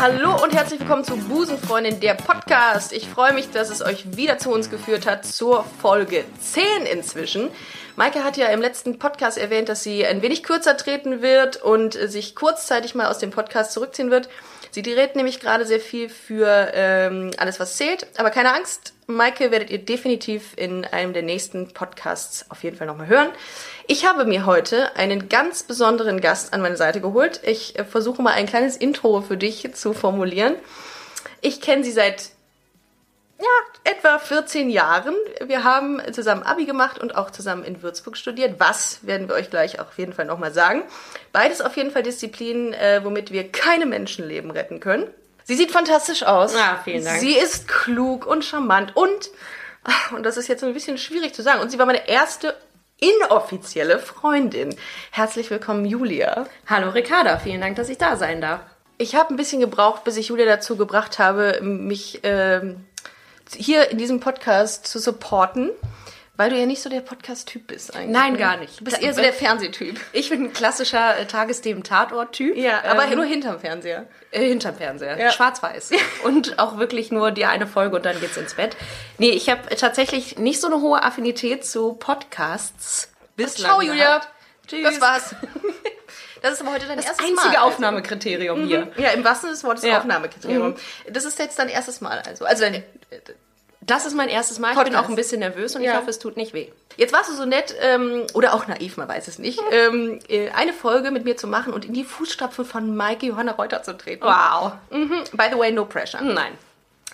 Hallo und herzlich willkommen zu Busenfreundin, der Podcast. Ich freue mich, dass es euch wieder zu uns geführt hat, zur Folge 10 inzwischen. Maike hat ja im letzten Podcast erwähnt, dass sie ein wenig kürzer treten wird und sich kurzzeitig mal aus dem Podcast zurückziehen wird. Sie redet nämlich gerade sehr viel für ähm, alles, was zählt. Aber keine Angst, Maike werdet ihr definitiv in einem der nächsten Podcasts auf jeden Fall nochmal hören. Ich habe mir heute einen ganz besonderen Gast an meine Seite geholt. Ich äh, versuche mal ein kleines Intro für dich zu formulieren. Ich kenne sie seit ja, etwa 14 Jahren. Wir haben zusammen Abi gemacht und auch zusammen in Würzburg studiert. Was werden wir euch gleich auf jeden Fall nochmal sagen. Beides auf jeden Fall Disziplinen, äh, womit wir keine Menschenleben retten können. Sie sieht fantastisch aus. Ah, vielen Dank. Sie ist klug und charmant und, ach, und das ist jetzt ein bisschen schwierig zu sagen, und sie war meine erste inoffizielle Freundin. Herzlich willkommen, Julia. Hallo Ricarda, vielen Dank, dass ich da sein darf. Ich habe ein bisschen gebraucht, bis ich Julia dazu gebracht habe, mich ähm, hier in diesem Podcast zu supporten, weil du ja nicht so der Podcast-Typ bist eigentlich. Nein, ne? gar nicht. Du bist eher so der Fernsehtyp. Ich bin ein klassischer äh, Tagesthemen-Tatort-Typ. Ja, aber ähm, nur hinterm Fernseher. äh, hinterm Fernseher. Ja. Schwarz-Weiß. Und auch wirklich nur die eine Folge und dann geht's ins Bett. Nee, ich habe tatsächlich nicht so eine hohe Affinität zu Podcasts. Bislang Ciao, Julia. Tschüss. Das war's. Das ist aber heute dein Das erstes einzige Mal. also. Aufnahmekriterium hier. Ja, im wahrsten Sinne des Wortes Ja. Aufnahmekriterium. Das ist jetzt dein erstes Mal also. Also dein, Das ist mein erstes Mal. Ich Podcast. bin auch ein bisschen nervös und Ja. ich hoffe, es tut nicht weh. Jetzt warst du so nett, ähm, oder auch naiv, man weiß es nicht, ähm, äh, eine Folge mit mir zu machen und in die Fußstapfen von Maike Johanna Reuter zu treten. Wow. Mhm. By the way, no pressure. Nein.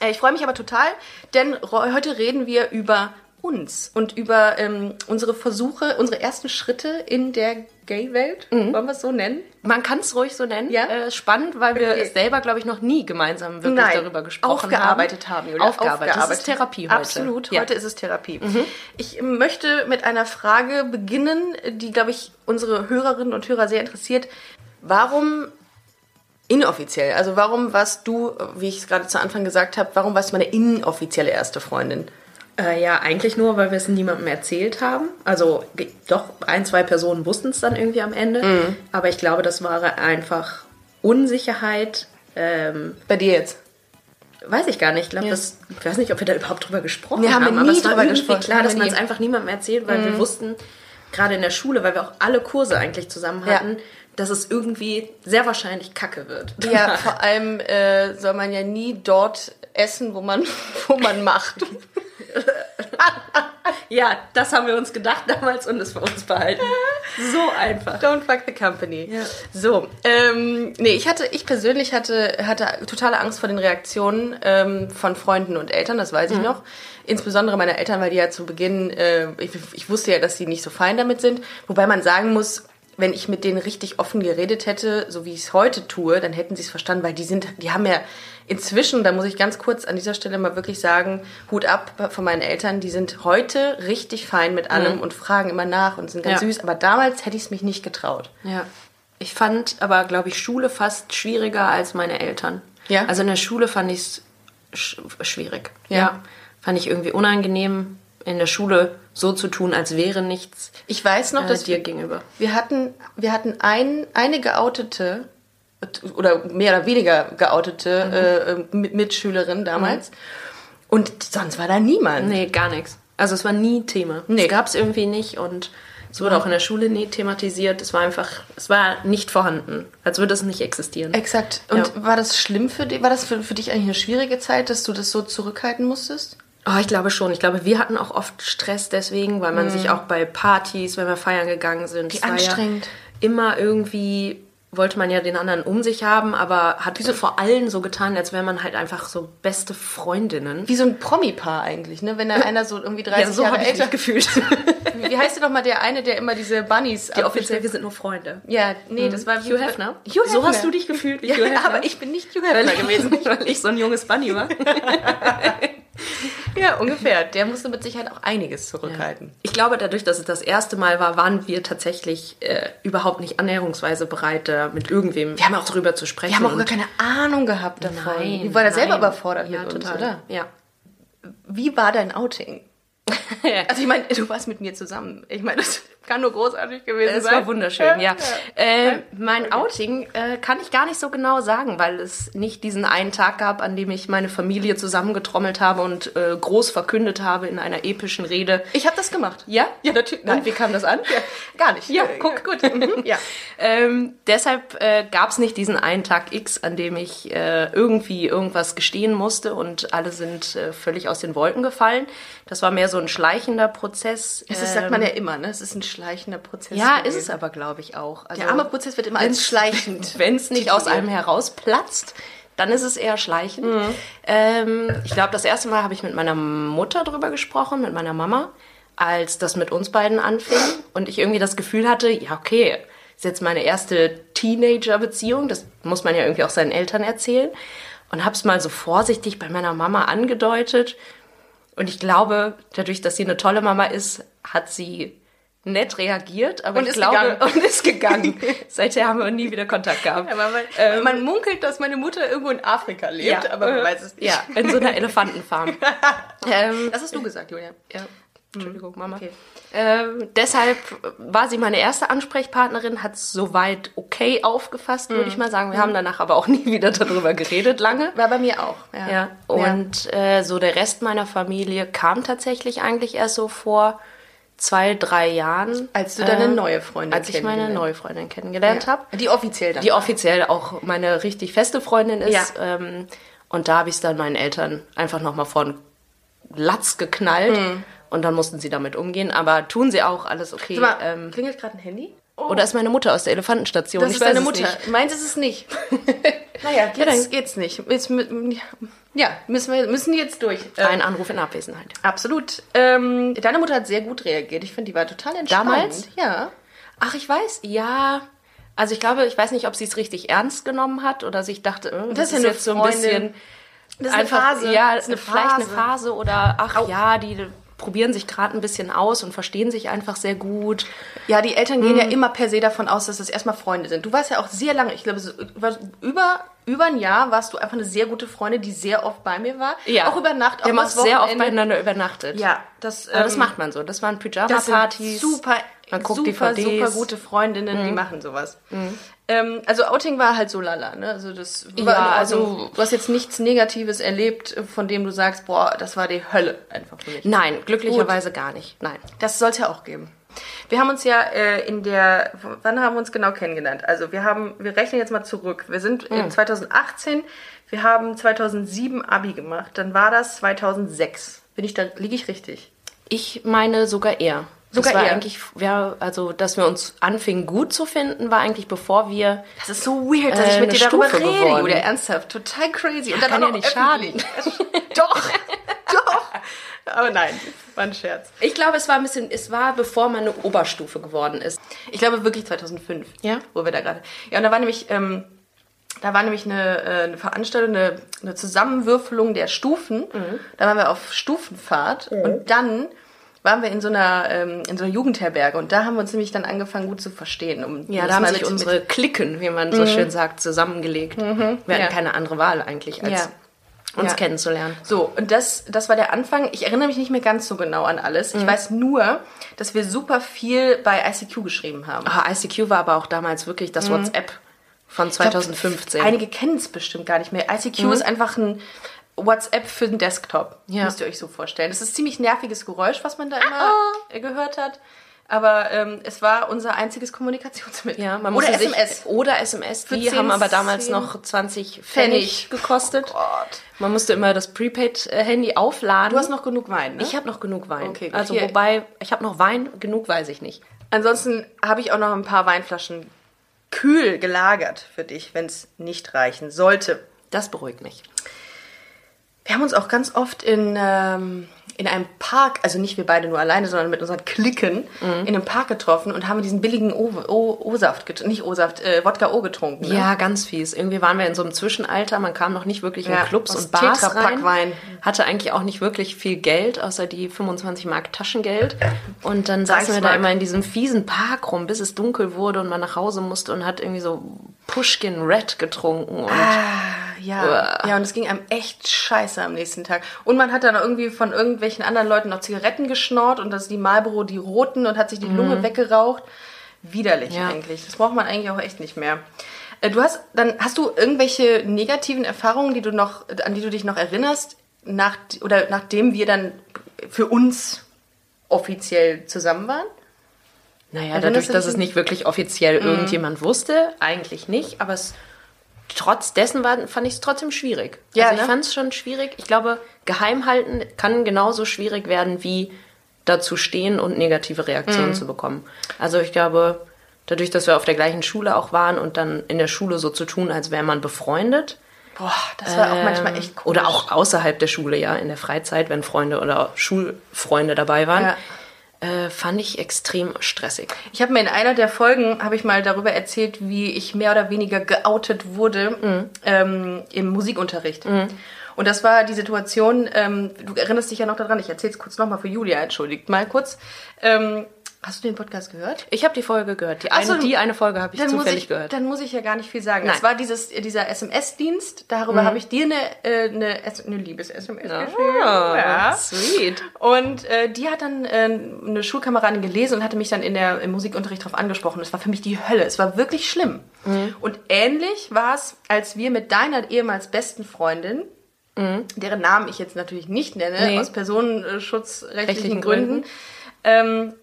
Äh, Ich freue mich aber total, denn heute reden wir über uns und über ähm, unsere Versuche, unsere ersten Schritte in der Gay-Welt. Wollen wir es so nennen? Man kann es ruhig so nennen. Ja? Äh, spannend, weil wir Okay. selber, glaube ich, noch nie gemeinsam wirklich Nein, darüber gesprochen aufgearbeitet haben. haben. Julia. Aufgearbeitet. Das ist Therapie heute. Absolut, Ja. heute ist es Therapie. Ich möchte mit einer Frage beginnen, die, glaube ich, unsere Hörerinnen und Hörer sehr interessiert. Warum inoffiziell? Also warum warst du, wie ich es gerade zu Anfang gesagt habe, warum warst du meine inoffizielle erste Freundin? Äh, ja, eigentlich nur, weil wir es niemandem erzählt haben. Also doch, ein, zwei Personen wussten es dann irgendwie am Ende. Mhm. Aber ich glaube, das war einfach Unsicherheit. Ähm, Bei dir jetzt? weiß ich gar nicht. Ich glaube, Ja. das. Ich weiß nicht, ob wir da überhaupt drüber gesprochen Wir haben haben. nie aber es war drüber irgendwie gesprochen. klar, dass man es. Mhm. einfach niemandem erzählt, weil wir wussten, gerade in der Schule, weil wir auch alle Kurse eigentlich zusammen Ja. hatten, dass es irgendwie sehr wahrscheinlich Kacke wird. Ja, vor allem äh, soll man ja nie dort essen, wo man, wo man macht. Ja, das haben wir uns gedacht damals und es für uns behalten. So einfach. Don't fuck the company. Ja. So, ähm, nee, ich hatte, ich persönlich hatte, hatte totale Angst vor den Reaktionen ähm, von Freunden und Eltern, das weiß ich noch. Insbesondere meine Eltern, weil die ja zu Beginn, äh, ich, ich wusste ja, dass sie nicht so fein damit sind. Wobei man sagen muss, wenn ich mit denen richtig offen geredet hätte, so wie ich es heute tue, dann hätten sie es verstanden, weil die sind, die haben ja inzwischen, da muss ich ganz kurz an dieser Stelle mal wirklich sagen, Hut ab von meinen Eltern, die sind heute richtig fein mit allem und fragen immer nach und sind ganz Ja. süß, aber damals hätte ich es mich nicht getraut. Ja. Ich fand aber, glaube ich, Schule fast schwieriger als meine Eltern. Ja? Also in der Schule fand ich es sch schwierig. Ja. Fand ich irgendwie unangenehm, in der Schule so zu tun, als wäre nichts Ich weiß noch, äh, dass dir wir, gegenüber. wir hatten, wir hatten ein, eine geoutete oder mehr oder weniger geoutete äh, äh, Mitschülerin damals und sonst war da niemand. Nee, gar nichts. Also es war nie Thema. Nee. Es gab es irgendwie nicht und es wurde auch in der Schule nie thematisiert. Es war einfach, es war nicht vorhanden. Als würde es nicht existieren. Exakt. Und Ja. war das schlimm für dich? War das für, für dich eigentlich eine schwierige Zeit, dass du das so zurückhalten musstest? Oh, ich glaube schon. Ich glaube, wir hatten auch oft Stress deswegen, weil man sich auch bei Partys, wenn wir feiern gegangen sind, Wie anstrengend. Ja immer irgendwie wollte man ja den anderen um sich haben, aber hat so vor allen so getan, als wäre man halt einfach so beste Freundinnen. Wie so ein Promi-Paar eigentlich, ne? Wenn da einer so irgendwie 30 Ja, so Jahre habe ich älter... gefühlt. Wie heißt der noch mal der eine, der immer diese Bunnies... Die offiziell, wir sind nur Freunde. Ja, nee, das war... Hugh Hefner. Hugh Hefner. So hast du dich gefühlt wie Ja, Hugh Hefner. aber ich bin nicht Hugh Hefner weil, gewesen. weil ich so ein junges Bunny war. Ja, ungefähr. Der musste mit Sicherheit auch einiges zurückhalten. Ich glaube, dadurch, dass es das erste Mal war, waren wir tatsächlich äh, überhaupt nicht annäherungsweise bereit, da mit irgendwem Wir haben auch- drüber zu sprechen. Wir haben auch gar keine Ahnung gehabt davon. Nein, Wir waren da selber überfordert ja, mit uns, total. oder? Ja. Wie war dein Outing? Also ich meine, du warst mit mir zusammen. Ich meine, das kann nur großartig gewesen Es sein. war wunderschön, ja. Äh, mein Outing äh, kann ich gar nicht so genau sagen, weil es nicht diesen einen Tag gab, an dem ich meine Familie zusammengetrommelt habe und äh, groß verkündet habe in einer epischen Rede. Ich habe das gemacht. Ja? Ja, natürlich. Und wie kam das an? Ja, gar nicht. Ja, Äh, guck. gut. Mhm, ja. Ähm, deshalb äh, gab es nicht diesen einen Tag X, an dem ich äh, irgendwie irgendwas gestehen musste und alle sind äh, völlig aus den Wolken gefallen. Das war mehr so ein schleichender Prozess. Das ist, sagt man ja immer, ne? Es ist ein schleichender Prozess. Ja, ist gewesen. es aber, glaube ich, auch. Also, Der arme Prozess wird immer als schleichend. Wenn es nicht aus einem herausplatzt, dann ist es eher schleichend. Ähm, ich glaube, das erste Mal habe ich mit meiner Mutter drüber gesprochen, mit meiner Mama, als das mit uns beiden anfing und ich irgendwie das Gefühl hatte, ja, okay, ist jetzt meine erste Teenager-Beziehung, das muss man ja irgendwie auch seinen Eltern erzählen. Und habe es mal so vorsichtig bei meiner Mama angedeutet. Und ich glaube, dadurch, dass sie eine tolle Mama ist, hat sie nett reagiert, aber Und ich ist glaube gegangen. und ist gegangen. Seither haben wir nie wieder Kontakt gehabt. Aber man, man munkelt, dass meine Mutter irgendwo in Afrika lebt, aber man äh, weiß es nicht. Ja, in so einer Elefantenfarm. ähm, Das hast du gesagt, Julia. ja. Entschuldigung, Mama. Okay. Ähm, deshalb war sie meine erste Ansprechpartnerin, hat es soweit okay aufgefasst, würde ich mal sagen. Wir haben danach aber auch nie wieder darüber geredet, lange. War bei mir auch. Ja. Ja, und Äh, so der Rest meiner Familie kam tatsächlich eigentlich erst so vor zwei, drei Jahren. Als du deine äh, neue Freundin Als ich meine neue Freundin kennengelernt habe. Die offiziell dann. Die offiziell auch meine richtig feste Freundin ist. Ja. Ähm, und da habe ich es dann meinen Eltern einfach nochmal von Latz geknallt. Mhm. Und dann mussten sie damit umgehen. Aber tun sie auch, alles okay. Mal, ähm, klingelt gerade ein Handy? oder ist meine Mutter aus der Elefantenstation? Das Ich ist deine es Mutter. nicht. Meins ist es nicht. naja, Ja, jetzt dann- geht's nicht. Jetzt, ja, müssen wir müssen jetzt durch. Ähm, Ein Anruf in Abwesenheit. absolut. Ähm, deine Mutter hat sehr gut reagiert. Ich finde, die war total entspannt. Damals? Ja. Ach, ich weiß, ja. Also ich glaube, ich weiß nicht, ob sie es richtig ernst genommen hat oder sich dachte, äh, das, ist ja ist jetzt so ein Freundin. bisschen Das ist einfach, eine Phase. ja, das ist eine vielleicht eine Phase. Phase oder ach ja, die probieren sich gerade ein bisschen aus und verstehen sich einfach sehr gut. Ja, die Eltern gehen Hm. ja immer per se davon aus, dass das erstmal Freunde sind. Du warst ja auch sehr lange, ich glaube, so über, über, ein Jahr warst du einfach eine sehr gute Freundin, die sehr oft bei mir war. Auch über Nacht, auch Wir haben auch das sehr oft beieinander übernachtet. Ja, das, Aber das ähm, macht man so. Das waren Das Pyjama-Partys. super, Man guckt super, DVDs. super gute Freundinnen, die machen sowas. Ähm, also Outing war halt so lala, ne? Also das war Ja, also- Ordnung. du hast jetzt nichts Negatives erlebt, von dem du sagst, boah, das war die Hölle einfach für mich. Nein, glücklicherweise gar nicht. Nein. Das sollte ja auch geben. Wir haben uns ja äh, in der, wann haben wir uns genau kennengelernt? Also wir haben, wir rechnen jetzt mal zurück. Wir sind in 2018, wir haben 2007 Abi gemacht. Dann war das 2006. Bin ich da, liege ich richtig? Ich meine sogar eher. Sogar das war eher. eigentlich, ja, also, dass wir uns anfingen gut zu finden, war eigentlich bevor wir Das ist so weird, dass Äh, ich mit dir darüber Stufe rede, geworden. Ernsthaft, total crazy. Und kann auch ja nicht öffentlich. doch, doch. Aber nein, war ein Scherz. Ich glaube, es war ein bisschen, es war bevor man eine Oberstufe geworden ist. Ich glaube wirklich 2005. Ja? Wo wir da gerade. Ja, und da war nämlich, ähm, da war nämlich eine, äh, eine Veranstaltung, eine, eine Zusammenwürfelung der Stufen. Mhm. Da waren wir auf Stufenfahrt und dann waren wir in so einer ähm, in so einer Jugendherberge und da haben wir uns nämlich dann angefangen gut zu verstehen. Um Ja, da haben sich unsere Klicken, wie man so schön sagt, zusammengelegt. Wir hatten Ja. keine andere Wahl eigentlich, als Ja. uns Ja. kennenzulernen. So, und das, das war der Anfang. Ich erinnere mich nicht mehr ganz so genau an alles. Mhm. Ich weiß nur, dass wir super viel bei ICQ geschrieben haben. Ah, ICQ war aber auch damals wirklich das WhatsApp von 2015. Einige kennen es bestimmt gar nicht mehr. ICQ ist einfach ein WhatsApp für den Desktop. Ja. Müsst ihr euch so vorstellen. Das ist ein ziemlich nerviges Geräusch, was man da immer äh, gehört hat. Aber ähm, es war unser einziges Kommunikationsmittel. ja, man Oder SMS. Sich, oder SMS. Für Die 10 haben aber damals Cent. noch 20 Pfennig. Pfennig gekostet. Gott. Man musste immer das Prepaid-Handy aufladen. Du hast noch genug Wein, ne? ich habe noch genug Wein. Okay, gut. also Hier- wobei, ich habe noch Wein, genug weiß ich nicht. Ansonsten habe ich auch noch ein paar Weinflaschen kühl gelagert für dich, wenn es nicht reichen sollte. Das beruhigt mich. Wir haben uns auch ganz oft in, ähm, in einem Park, also nicht wir beide nur alleine, sondern mit unseren Klicken, in einem Park getroffen und haben diesen billigen O-Saft, nicht O-Saft, äh, Wodka O getrunken. Ne? Ja, ganz fies. Irgendwie waren wir in so einem Zwischenalter, man kam noch nicht wirklich in Ja, Clubs und Bars rein. Wein. Hatte eigentlich auch nicht wirklich viel Geld, außer die 25 Mark Taschengeld. Und dann saßen wir da immer in diesem fiesen Park rum, bis es dunkel wurde und man nach Hause musste und hat irgendwie so Pushkin Red getrunken. Und Ja, Uah. ja, und es ging einem echt scheiße am nächsten Tag. Und man hat dann irgendwie von irgendwelchen anderen Leuten noch Zigaretten geschnort und das die Marlboro, die roten und hat sich die Lunge weggeraucht. Widerlich Ja. eigentlich. Das braucht man eigentlich auch echt nicht mehr. Äh, Du hast dann hast du irgendwelche negativen Erfahrungen, die du noch an die du dich noch erinnerst, nach oder nachdem wir dann für uns offiziell zusammen waren? naja, dadurch, du dass es nicht wirklich offiziell irgendjemand wusste, eigentlich nicht, aber es trotz dessen war, fand ich es trotzdem schwierig. Ja, also ich ne? fand es schon schwierig. Ich glaube, geheim halten kann genauso schwierig werden, wie dazu stehen und negative Reaktionen zu bekommen. Also ich glaube, dadurch, dass wir auf der gleichen Schule auch waren und dann in der Schule so zu tun, als wäre man befreundet. Boah, das war auch manchmal echt komisch. Oder auch außerhalb der Schule, ja, in der Freizeit, wenn Freunde oder Schulfreunde dabei waren, Ja. Äh, fand ich extrem stressig. Ich habe mir in einer der Folgen habe ich mal darüber erzählt, wie ich mehr oder weniger geoutet wurde ähm, im Musikunterricht. Und das war die Situation. Ähm, du erinnerst dich ja noch daran. Ich erzähle es kurz nochmal für Julia. Entschuldigt mal kurz. Ähm, hast du den Podcast gehört? Ich habe die Folge gehört. Die Ach eine, die eine Folge habe ich dann muss zufällig ich, gehört. Dann muss ich ja gar nicht viel sagen. Nein. Es war dieses, dieser SMS-Dienst. Darüber habe ich dir eine, äh, eine, eine Liebes-SMS geschrieben. Ah, sweet. Und äh, die hat dann äh, eine Schulkameradin gelesen und hatte mich dann in der, im Musikunterricht darauf angesprochen. Es war für mich die Hölle. Es war wirklich schlimm. Und ähnlich war es, als wir mit deiner ehemals besten Freundin, deren Namen ich jetzt natürlich nicht nenne, Nee. aus personenschutzrechtlichen Rechtlichen Gründen, Gründen. ähm,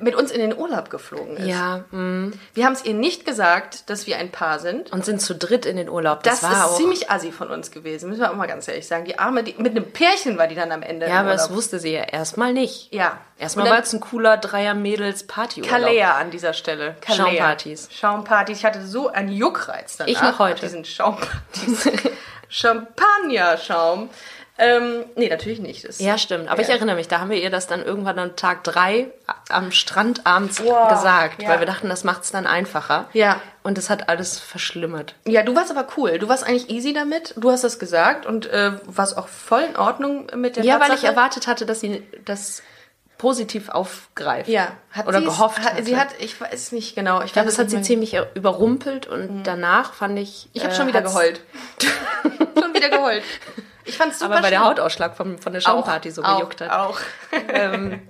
mit uns in den Urlaub geflogen ist. Ja, mm. Wir haben es ihr nicht gesagt, dass wir ein Paar sind. und sind zu dritt in den Urlaub. Das, Das, war ist auch. ziemlich assi von uns gewesen, müssen wir auch mal ganz ehrlich sagen. Die Arme, die, mit einem Pärchen war die dann am Ende. ja, aber das wusste sie ja erstmal nicht. Ja. Erstmal war es ein cooler Dreier-Mädels-Partyurlaub. Kalea an dieser Stelle. Kalea. Schaumpartys. Schaumpartys. Ich hatte so einen Juckreiz danach. Ich noch heute. Diesen Schaumpartys. Champagner-Schaum. Ähm, nee, natürlich nicht. Das Ja, stimmt. Aber ich Ja. erinnere mich, da haben wir ihr das dann irgendwann an Tag drei am Strand abends Wow, gesagt, ja. weil wir dachten, das macht es dann einfacher. Ja. Und das hat alles verschlimmert. Ja, du warst aber cool. Du warst eigentlich easy damit. Du hast das gesagt und äh, warst auch voll in Ordnung mit der Ja, weil ich Tatsache. erwartet hatte, dass sie das positiv aufgreift. Ja, hat Oder gehofft. Hat, sie hat, ich weiß nicht genau. Ich, glaube, das hat sie ziemlich überrumpelt und danach fand ich. Ich habe äh, schon wieder geheult. schon wieder geheult. Ich fand's super Aber weil der. Hautausschlag von, von der Schaumparty so auch, gejuckt hat. Auch. Ähm,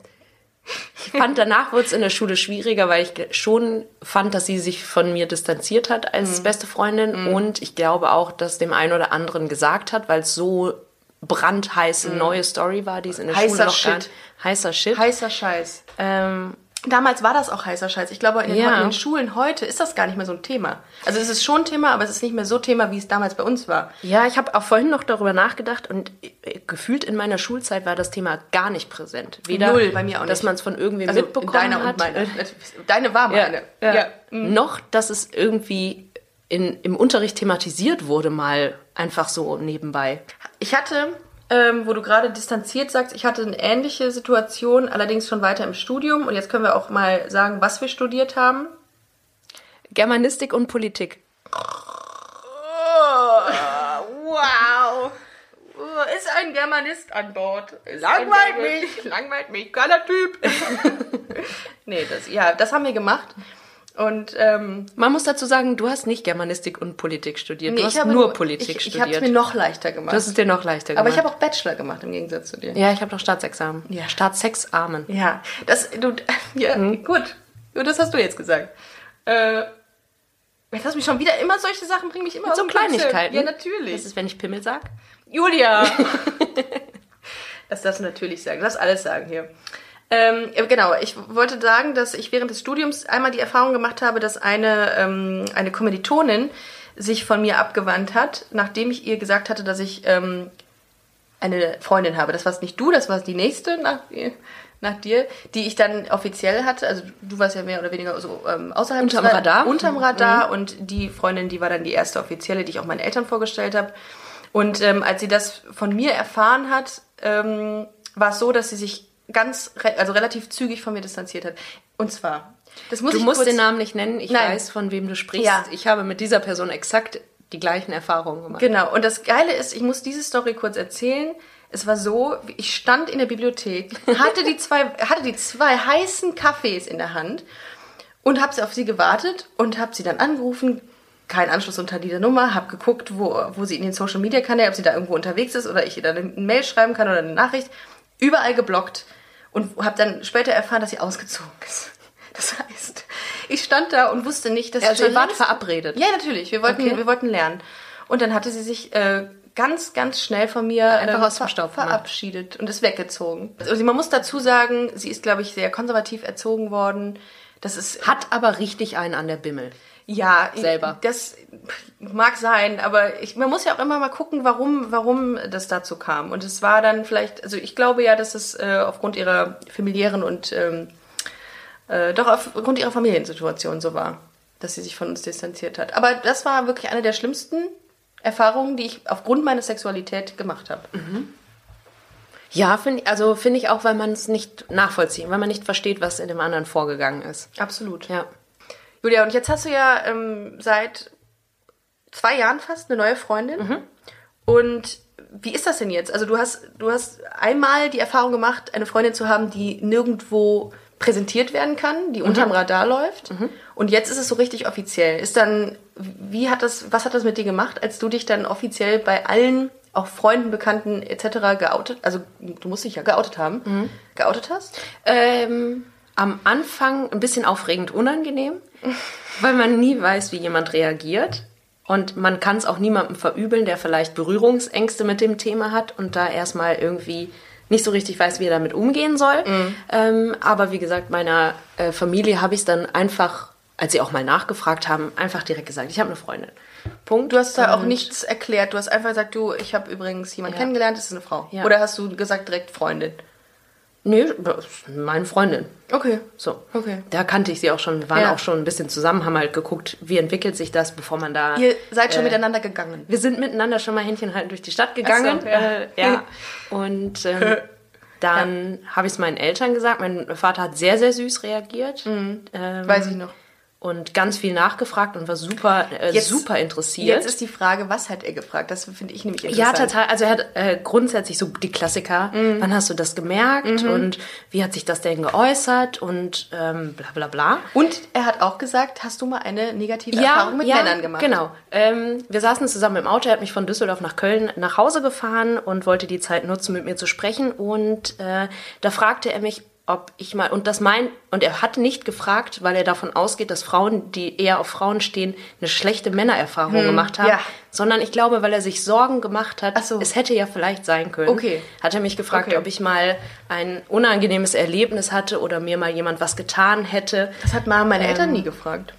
ich fand, danach wurde es in der Schule schwieriger, weil ich schon fand, dass sie sich von mir distanziert hat Mhm. als beste Freundin. Und ich glaube auch, dass dem einen oder anderen gesagt hat, weil es so brandheiße neue Story war, die es in der Mhm. Heißer Schule noch Shit. Heißer Shit. Heißer Scheiß. ähm, Damals war das auch heißer Scheiß. Ich glaube, in den, Ja. in den Schulen heute ist das gar nicht mehr so ein Thema. Also es ist schon ein Thema, aber es ist nicht mehr so Thema, wie es damals bei uns war. ja, ich habe auch vorhin noch darüber nachgedacht und äh, gefühlt in meiner Schulzeit war das Thema gar nicht präsent. Weder, Null, bei mir auch dass nicht. man es von irgendwem Also mitbekommen deine hat. und meine. Deine war meine. Ja, ja. Mhm. Noch, dass es irgendwie in, im Unterricht thematisiert wurde, mal einfach so nebenbei. Ich hatte, ähm, wo du gerade distanziert sagst, ich hatte eine ähnliche Situation, allerdings schon weiter im Studium. Und jetzt können wir auch mal sagen, was wir studiert haben. Germanistik und Politik. Wow. Ist ein Germanist an Bord. Ist langweilt mich. Langweilt mich. Geiler Typ. nee, das, ja, das haben wir gemacht. Und ähm, Man muss dazu sagen, du hast nicht Germanistik und Politik studiert. nee, du ich hast habe nur Politik ich, Ich habe es studiert. mir noch leichter gemacht. das ist dir noch leichter gemacht. Aber ich habe auch Bachelor gemacht im Gegensatz zu dir. ja, ich habe doch Staatsexamen. Ja. Staatsexamen. Ja, das, du, ja, gut. Ja, Das hast du jetzt gesagt. Äh, jetzt hast du mich schon wieder, immer solche Sachen bringen mich immer So den Putzel. Kleinigkeiten. Ja, natürlich. Das ist, wenn ich Pimmel sag. Julia! das darfst du natürlich sagen. Du darfst alles sagen hier. Ähm, genau, ich wollte sagen, dass ich während des Studiums einmal die Erfahrung gemacht habe, dass eine, ähm, eine Kommilitonin sich von mir abgewandt hat, nachdem ich ihr gesagt hatte, dass ich ähm, eine Freundin habe. Das warst nicht du, das war die nächste nach, nach dir, die ich dann offiziell hatte. Also du warst ja mehr oder weniger so ähm, außerhalb Unterm des Ra- Radar. Unterm Radar und die Freundin, die war dann die erste offizielle, die ich auch meinen Eltern vorgestellt habe. Und ähm, als sie das von mir erfahren hat, ähm, war es so, dass sie sich ganz, also relativ zügig von mir distanziert hat. Und zwar, das muss Du ich musst den Namen nicht nennen, ich Nein. weiß, von wem du sprichst. Ja. Ich habe mit dieser Person exakt die gleichen Erfahrungen gemacht. Genau. Und das Geile ist, ich muss diese Story kurz erzählen. Es war so, ich stand in der Bibliothek, hatte die zwei, hatte die zwei heißen Kaffees in der Hand und habe sie auf sie gewartet und habe sie dann angerufen. Kein Anschluss unter dieser Nummer, habe geguckt, wo, wo sie in den Social Media Kanälen, ob sie da irgendwo unterwegs ist oder ich ihr dann eine Mail schreiben kann oder eine Nachricht. Überall geblockt und habe dann später erfahren, dass sie ausgezogen ist. Das heißt, ich stand da und wusste nicht, dass Also ihr wart verabredet? Ja, natürlich. Wir wollten, Okay. wir wollten lernen. Und dann hatte sie sich äh, ganz, ganz schnell von mir Einfach ähm, aus dem Staub verabschiedet und ist weggezogen. Also man muss dazu sagen, sie ist, glaube ich, sehr konservativ erzogen worden. Das ist Hat aber richtig einen an der Bimmel. Ja Selber. Das mag sein, aber ich, man muss ja auch immer mal gucken, warum, warum das dazu kam. Und es war dann vielleicht, also ich glaube ja, dass es äh, aufgrund ihrer familiären und ähm, äh, doch aufgrund ihrer Familiensituation so war, dass sie sich von uns distanziert hat. Aber das war wirklich eine der schlimmsten Erfahrungen, die ich aufgrund meiner Sexualität gemacht habe. Ja, finde also finde ich auch, weil man es nicht nachvollziehen, weil man nicht versteht, was in dem anderen vorgegangen ist. Absolut. Ja. Julia, und jetzt hast du ja ähm, seit zwei Jahren fast eine neue Freundin. Und wie ist das denn jetzt? Also du hast, du hast einmal die Erfahrung gemacht, eine Freundin zu haben, die nirgendwo präsentiert werden kann, die unterm Radar läuft. Und jetzt ist es so richtig offiziell. Ist dann, wie hat das, was hat das mit dir gemacht, als du dich dann offiziell bei allen, auch Freunden, Bekannten etc. geoutet, also du musst dich ja geoutet haben, geoutet hast? Ähm, am Anfang ein bisschen aufregend unangenehm, weil man nie weiß, wie jemand reagiert. Und man kann es auch niemandem verübeln, der vielleicht Berührungsängste mit dem Thema hat und da erstmal irgendwie nicht so richtig weiß, wie er damit umgehen soll. Ähm, aber wie gesagt, meiner äh, Familie habe ich es dann einfach, als sie auch mal nachgefragt haben, einfach direkt gesagt, ich habe eine Freundin. Punkt. Du hast da auch Und- nichts erklärt. Du hast einfach gesagt, du, ich habe übrigens jemanden Ja. kennengelernt, das ist eine Frau. Ja. Oder hast du gesagt direkt Freundin? Nee, meine Freundin. Okay. So. Okay. Da kannte ich sie auch schon, wir waren Ja. auch schon ein bisschen zusammen, haben halt geguckt, wie entwickelt sich das, bevor man da. Ihr seid schon äh, miteinander gegangen. Wir sind miteinander schon mal Händchen halten durch die Stadt gegangen. So, ja. äh, ja. Und ähm, dann habe ich es meinen Eltern gesagt. Mein Vater hat sehr, sehr süß reagiert. Ähm, Mhm. Weiß ich noch. Und ganz viel nachgefragt und war super, äh, Jetzt- super interessiert. Jetzt ist die Frage, was hat er gefragt? Das finde ich nämlich Ja, interessant. total. Also er hat äh, grundsätzlich so die Klassiker. Mhm. Wann hast du das gemerkt und wie hat sich das denn geäußert und ähm, bla bla bla. Und er hat auch gesagt, hast du mal eine negative Erfahrung mit Männern gemacht? Genau. Ähm, wir saßen zusammen im Auto. Er hat mich von Düsseldorf nach Köln nach Hause gefahren und wollte die Zeit nutzen, mit mir zu sprechen. Und äh, da fragte er mich, ob ich mal und das mein und er hat nicht gefragt, weil er davon ausgeht, dass Frauen, die eher auf Frauen stehen, eine schlechte Männererfahrung gemacht haben, ja. sondern ich glaube, weil er sich Sorgen gemacht hat. So. Es hätte ja vielleicht sein können. Okay. Hat er mich gefragt, Okay. ob ich mal ein unangenehmes Erlebnis hatte oder mir mal jemand was getan hätte Das hat mal meine Ähm, Eltern nie gefragt.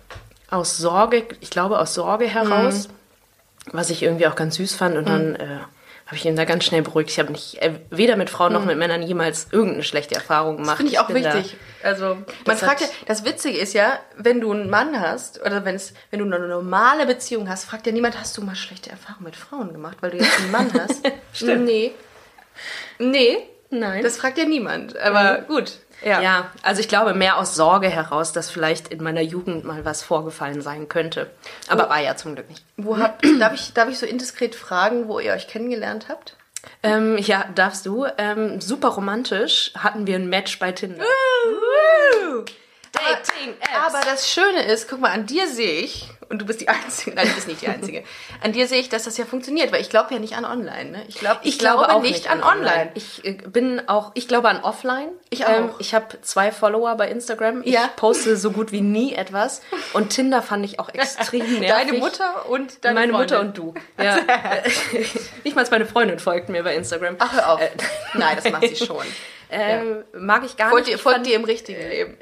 aus Sorge, ich glaube aus Sorge heraus, Mhm. was ich irgendwie auch ganz süß fand. Und dann äh, habe ich ihn da ganz schnell beruhigt. Ich habe nicht äh, weder mit Frauen noch mit Männern jemals irgendeine schlechte Erfahrung gemacht. Finde ich auch da- wichtig. Also, man Das fragt ja, das Witzige ist ja, wenn du einen Mann hast oder wenn es, wenn du eine normale Beziehung hast, fragt ja niemand, hast du mal schlechte Erfahrungen mit Frauen gemacht, weil du jetzt einen Mann hast? Stimmt. Nee. Nee. Nein. Das fragt ja niemand. Aber gut. Ja. ja. also ich glaube mehr aus Sorge heraus, dass vielleicht in meiner Jugend mal was vorgefallen sein könnte. Aber Oh. war ja zum Glück nicht. Wo habt, darf, ich, darf ich so indiskret fragen, wo ihr euch kennengelernt habt? Ähm, ja, darfst du. Ähm, super romantisch hatten wir ein Match bei Tinder. Dating Apps. Aber das Schöne ist, guck mal, an dir sehe ich, und du bist die Einzige, nein, du bist nicht die Einzige, an dir sehe ich, dass das ja funktioniert, weil ich glaube ja nicht an online. Ne? Ich, glaub, ich, glaube, auch nicht an online. Ich äh, bin auch, ich glaube an offline. Ich auch. ich habe zwei Follower bei Instagram. Ich Ja. poste so gut wie nie etwas. Und Tinder fand ich auch extrem nervig. Deine Mutter und deine meine Freundin. Mutter und du. Ja. nicht mal meine Freundin folgt mir bei Instagram. Ach, hör auf. Äh, Nein, das macht sie schon. ähm, Mag ich gar Folgt nicht. ihr, Ich folgt ihr im richtigen Leben.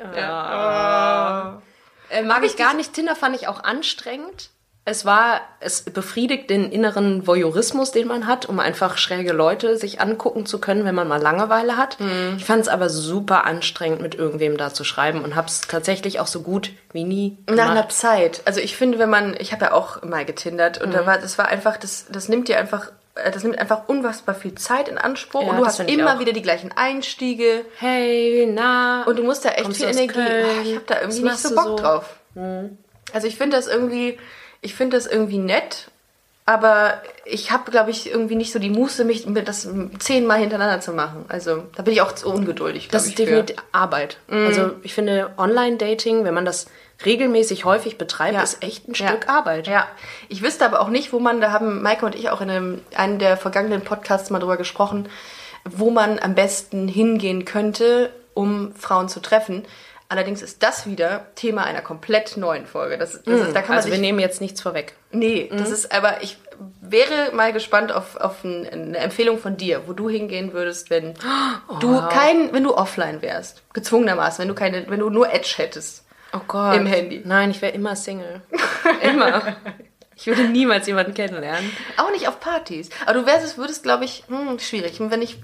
Äh, mag ich gar nicht. Tinder fand ich auch anstrengend. Es war, es befriedigt den inneren Voyeurismus, den man hat, um einfach schräge Leute sich angucken zu können, wenn man mal Langeweile hat. Ich fand es aber super anstrengend, mit irgendwem da zu schreiben und habe es tatsächlich auch so gut wie nie Nach gemacht. einer Zeit. Also ich finde, wenn man, ich habe ja auch mal getindert und da war, das war einfach, das, das nimmt dir einfach das nimmt einfach unfassbar viel Zeit in Anspruch Ja, und du hast immer wieder die gleichen Einstiege Hey, na. und du musst da echt viel Energie. Ah, Ich habe da irgendwie nicht so Bock so? drauf. Also ich finde das irgendwie, ich finde das irgendwie nett, aber ich habe, glaube ich, irgendwie nicht so die Muße, mich das zehnmal hintereinander zu machen. Also da bin ich auch zu ungeduldig. Das ist für. definitiv Arbeit. Also ich finde Online-Dating, wenn man das regelmäßig häufig betreibt, Ja. ist echt ein Ja. Stück Arbeit. Ja, ich wüsste aber auch nicht, wo man, da haben Maike und ich auch in einem, einem der vergangenen Podcasts mal drüber gesprochen, wo man am besten hingehen könnte, um Frauen zu treffen. Allerdings ist das wieder Thema einer komplett neuen Folge. Das, das ist, da kann man Also sich wir nehmen jetzt nichts vorweg. Nee, das ist, aber ich wäre mal gespannt auf, auf ein, eine Empfehlung von dir, wo du hingehen würdest, wenn du kein, wenn du offline wärst. Gezwungenermaßen, wenn du keine, wenn du nur Edge hättest. Oh Gott. Im Handy. Nein, ich wäre immer Single. immer. Ich würde niemals jemanden kennenlernen. Auch nicht auf Partys. Aber du wärst, es würdest, glaube ich, hm, schwierig. Und wenn ich,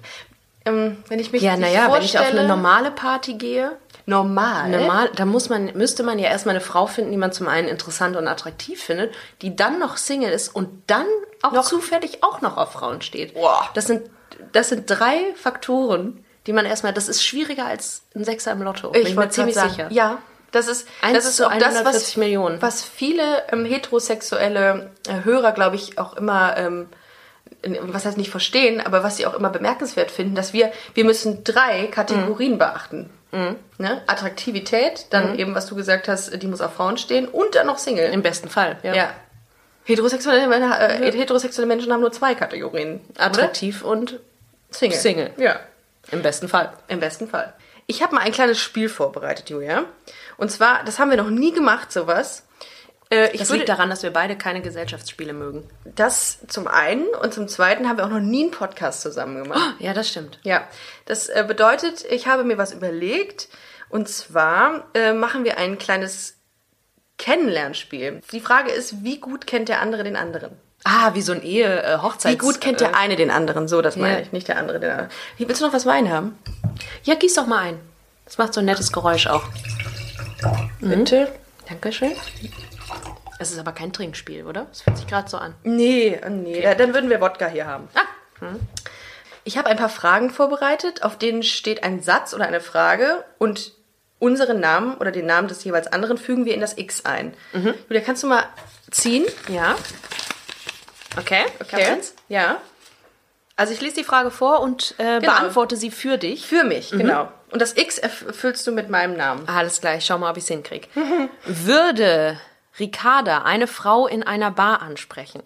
ähm, wenn ich mich Ja, naja, wenn ich auf eine normale Party gehe, normal, normal, da muss man, müsste man ja erstmal eine Frau finden, die man zum einen interessant und attraktiv findet, die dann noch Single ist und dann auch Noch- zufällig auch noch auf Frauen steht. Boah. Das sind, das sind drei Faktoren, die man erstmal, das ist schwieriger als ein Sechser im Lotto. bin ich mir wollte ziemlich sagen, sicher. Ja, das ist, Eins das ist auch das, 140 was, Millionen. was viele ähm, heterosexuelle äh, Hörer, glaube ich, auch immer, ähm, was heißt nicht verstehen, aber was sie auch immer bemerkenswert finden, dass wir, wir müssen drei Mhm. Kategorien beachten. Ne? Attraktivität, dann eben, was du gesagt hast, die muss auf Frauen stehen und dann noch Single. Im besten Fall, ja. ja. Heterosexuelle, Männer- äh, heterosexuelle Menschen haben nur zwei Kategorien. oder? Attraktiv und Single. Single. Ja. im besten Fall. Im besten Fall. Ich habe mal ein kleines Spiel vorbereitet, Julia. Und zwar, das haben wir noch nie gemacht, sowas. Äh, ich Das würde liegt daran, dass wir beide keine Gesellschaftsspiele mögen. das zum einen und zum zweiten haben wir auch noch nie einen Podcast zusammen gemacht. Ja, das stimmt. Ja, das äh, bedeutet, ich habe mir was überlegt. Und zwar äh, machen wir ein kleines Kennenlernspiel. Die Frage ist, wie gut kennt der andere den anderen? Ah, wie so ein Ehe, äh. Wie gut kennt der eine den anderen? So, das meine Ja. ich, nicht der andere den anderen. Wie, willst du noch was Wein haben? Ja, gieß doch mal ein. Das macht so ein nettes Geräusch auch. Bitte? Dankeschön. Es ist aber kein Trinkspiel, oder? Es fühlt sich gerade so an. Nee, oh nee, da- dann würden wir Wodka hier haben. Ah. Ich habe ein paar Fragen vorbereitet, auf denen steht ein Satz oder eine Frage und unseren Namen oder den Namen des jeweils anderen fügen wir in das X ein. Julia, kannst du mal ziehen? Ja. Okay, eins. Ja. Also ich lese die Frage vor und äh, Genau. beantworte sie für dich. Für mich, genau. Und das X erfüllst du mit meinem Namen. Alles klar, ich schau mal, ob ich es hinkriege. Würde Ricarda eine Frau in einer Bar ansprechen?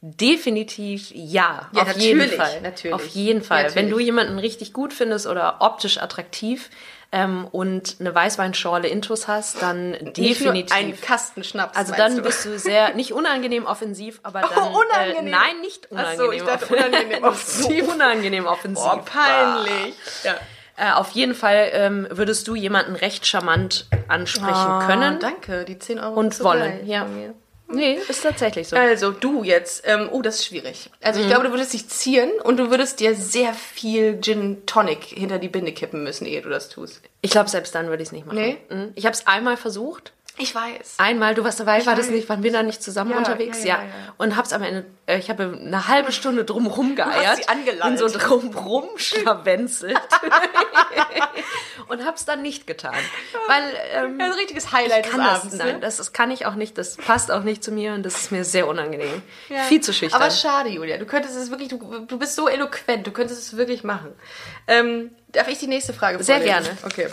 Definitiv ja. Ja, auf jeden natürlich, Fall. natürlich. Auf jeden Fall. Natürlich. Wenn du jemanden richtig gut findest oder optisch attraktiv ähm, und eine Weißweinschorle intus hast, dann Nicht definitiv. ein Kasten Schnaps. also dann du? bist du sehr, nicht unangenehm offensiv, aber dann. Oh, unangenehm. Äh, nein, nicht Ach unangenehm. so, ich dachte unangenehm offensiv. unangenehm offensiv. Oh, peinlich. Ja. Äh, auf jeden Fall ähm, würdest du jemanden recht charmant ansprechen können Ah, danke, die 10 Euro und wollen. Ja. von mir. Nee, ist tatsächlich so. Also du jetzt, ähm, oh, das ist schwierig. Also ich glaube, du würdest dich zieren und du würdest dir sehr viel Gin Tonic hinter die Binde kippen müssen, ehe du das tust. Ich glaube, selbst dann würde ich es nicht machen. Nee? Mhm. Ich habe es einmal versucht. Ich weiß. Einmal, du warst dabei, war das weiß. nicht, waren wir da nicht zusammen Ja, unterwegs? ja, Ja, ja. Und hab's am Ende, äh, ich habe eine halbe Stunde drumrum geeiert. sie angelallt. Und so drumrum schlawenzelt. und hab's dann nicht getan. Weil, ähm, Ein richtiges Highlight ich kann des das, Abends, nein, ne? das, das kann ich auch nicht, das passt auch nicht zu mir und das ist mir sehr unangenehm. Viel zu schüchtern. Aber schade, Julia. Du könntest es wirklich, du, du bist so eloquent, du könntest es wirklich machen. Ähm, darf ich die nächste Frage Sehr vorlesen? gerne. Okay.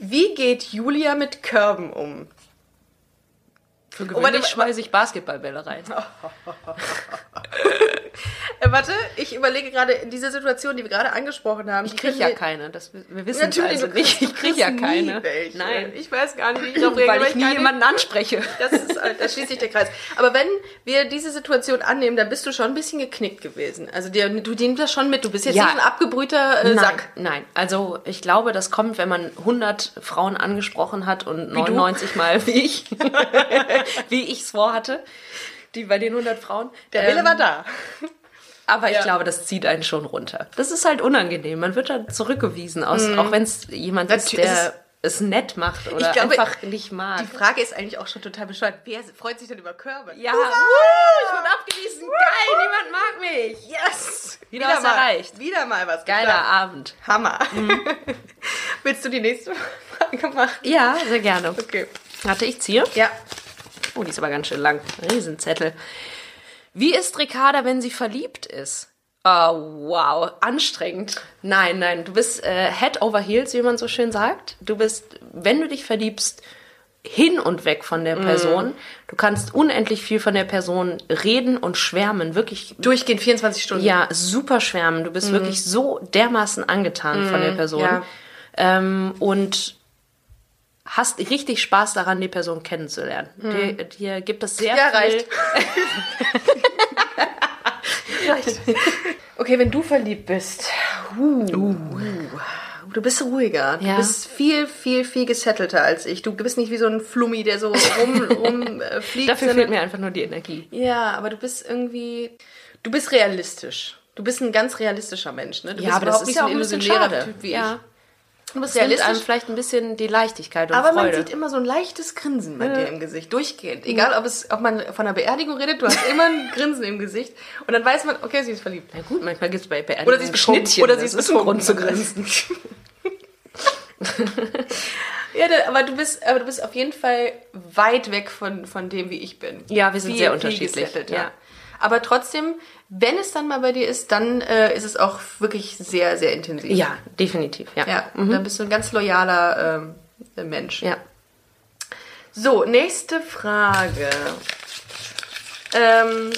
Wie geht Julia mit Körben um? Für Oh, gewöhnlich schmeiße ich Basketballbälle rein. Äh, warte, ich überlege gerade in dieser Situation, die wir gerade angesprochen haben. Ich krieg ja keine, das, wir wissen Natürlich, also du nicht. Ich kriegst- krieg ja keine. welche. Nein, Ich weiß gar nicht, wie ich darauf reagiere, weil ich nie keine- jemanden anspreche. Das, ist, das schließt sich der Kreis. Aber wenn wir diese Situation annehmen, dann bist du schon ein bisschen geknickt gewesen. Also dir, du nimmst das schon mit. Du bist jetzt Ja. nicht ein abgebrühter äh, Nein, Sack. nein. Also ich glaube, das kommt, wenn man 100 Frauen angesprochen hat und 99 Mal wie ich, wie ich es vorhatte, die bei den 100 Frauen. Der Wille Ähm, war da. Aber ich Ja. glaube, das zieht einen schon runter. Das ist halt unangenehm. Man wird dann zurückgewiesen, aus, auch wenn es jemand ist, der ist es nett macht oder glaube, einfach nicht mag. Die Frage ist eigentlich auch schon total bescheuert. Wer freut sich denn über Körbe? ja, uh, ich wurde abgewiesen. Geil, niemand mag mich. Yes! Wieder was erreicht. Wieder mal was Geiler geschafft. Abend. Hammer. Willst du die nächste Frage machen? Ja, sehr gerne. Okay. Warte, ich ziehe. Ja. Oh, die ist aber ganz schön lang. Riesenzettel. Wie ist Ricarda, wenn sie verliebt ist? Oh, wow, anstrengend. Nein, nein, du bist äh, head over heels, wie man so schön sagt. Du bist, wenn du dich verliebst, hin und weg von der Person. Du kannst unendlich viel von der Person reden und schwärmen, wirklich Durchgehend 24 Stunden. ja, super schwärmen. Du bist wirklich so dermaßen angetan von der Person. ja. Ähm, und hast richtig Spaß daran, die Person kennenzulernen. Dir, dir gibt es sehr Ja, viel. reicht. reicht. Okay, wenn du verliebt bist. Uh, Du bist ruhiger. Du Ja. bist viel, viel, viel gesettelter als ich. Du bist nicht wie so ein Flummi, der so rum, rum äh, fliegt. Dafür fehlt mir einfach nur die Energie. Ja, aber du bist irgendwie. Du bist realistisch. Du bist ein ganz realistischer Mensch, ne? Du bist überhaupt nicht so ein illusionärer Typ wie ja. ich. Du bist nimmt einem realistisch. vielleicht ein bisschen die Leichtigkeit und Aber man Freude. sieht immer so ein leichtes Grinsen bei dir im Gesicht, durchgehend. Egal, ob, es, ob man von einer Beerdigung redet, du hast immer ein Grinsen im Gesicht. Und dann weiß man, okay, sie ist verliebt. Na gut, manchmal gibt es bei Beerdigungen Oder sie ist betrunken. Schnittchen. Oder sie ist ein Grund zu betrunken. grinsen. Ja, aber du bist, aber du bist auf jeden Fall weit weg von, von dem, wie ich bin. Ja, wir sind sehr unterschiedlich, gesettelter. ja. Aber trotzdem, wenn es dann mal bei dir ist, dann äh, ist es auch wirklich sehr, sehr intensiv. Ja, definitiv. Ja. Ja, dann bist du ein ganz loyaler ähm, Mensch. ja. So, nächste Frage. Ähm,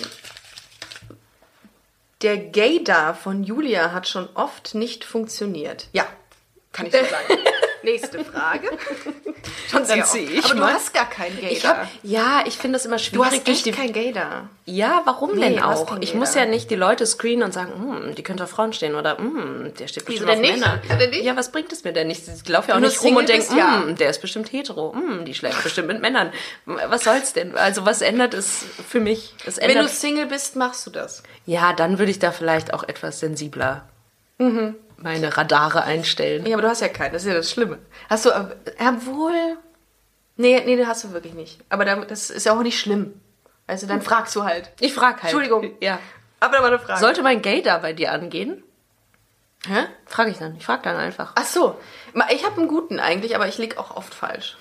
der Gaydar von Julia hat schon oft nicht funktioniert. Ja, kann ich so sagen. nächste Frage. Schon sehr oft. ich Aber du mal. hast gar keinen Gaydar. Ich hab, ja, ich finde das immer du schwierig. hast durch echt die, kein Gaydar. Ja, warum Nee, denn du hast auch? keinen Ich muss ja nicht die Leute screenen und sagen, hm, die könnte auf Frauen stehen oder hm, der steht bestimmt auf nicht? Männer. Ja, was bringt es mir denn nicht? Ich laufe ja auch du nicht rum und denke, ja. hm, der ist bestimmt hetero, die schläft bestimmt mit Männern. Was soll's denn? Also was ändert es für mich? Es Wenn du Single bist, machst du das. ja, dann würde ich da vielleicht auch etwas sensibler meine Radare einstellen. Ja, aber du hast ja keinen. Das ist ja das Schlimme. Hast du, äh, obwohl... Nee, nee, das hast du wirklich nicht. Aber da- das ist ja auch nicht schlimm. Also dann fragst du halt. Ich frage halt. Entschuldigung. Ja. Aber da war eine Frage. Sollte mein Gay da bei dir angehen? Hä? Frage ich dann. Ich frage dann einfach. Ach so. Ich habe einen guten eigentlich, aber ich lieg auch oft falsch.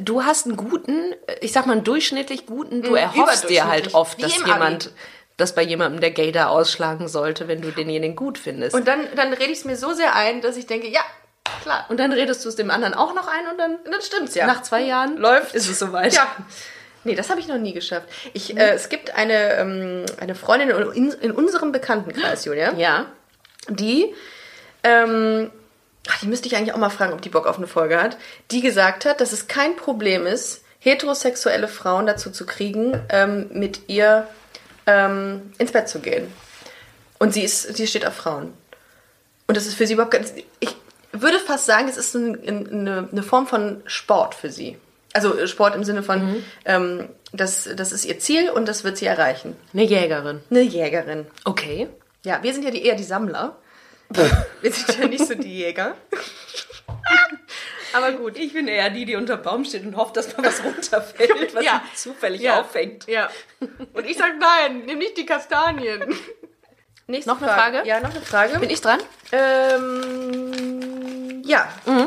Du hast einen guten, ich sag mal einen durchschnittlich guten, du Mhm, erhoffst dir halt oft, dass jemand, Abi. Dass bei jemandem der Gay da ausschlagen sollte, wenn du denjenigen gut findest. Und, Und dann, dann rede ich es mir so sehr ein, dass ich denke, ja, klar. dann redest du es dem anderen auch noch ein und dann Und dann stimmt's ja. nach zwei Jahren läuft. ist es soweit. Ja. Nee, das habe ich noch nie geschafft. Ich, äh, es gibt eine, ähm, eine Freundin in, in unserem Bekanntenkreis, Julia, Ja. die, ähm, ach, die müsste ich eigentlich auch mal fragen, ob die Bock auf eine Folge hat, die gesagt hat, dass es kein Problem ist, heterosexuelle Frauen dazu zu kriegen, ähm, mit ihr ähm, ins Bett zu gehen. Und sie ist, sie steht auf Frauen. Und das ist für sie überhaupt ganz, ich würde fast sagen, es ist ein, ein, eine, eine Form von Sport für sie. Also Sport im Sinne von, ähm, das, das ist ihr Ziel und das wird sie erreichen. Eine Jägerin. Eine Jägerin. Okay. Ja, wir sind ja die, eher die Sammler. wir sind ja nicht so die Jäger. Aber gut. Ich bin eher die, die unter Baum steht und hofft, dass mal was runterfällt, was Ja. sie zufällig Ja. auffängt. Ja. Und ich sag nein, nimm nicht die Kastanien. Nächste Noch eine Frage? Ja, noch eine Frage. Bin ich dran? ähm, ja. Oh,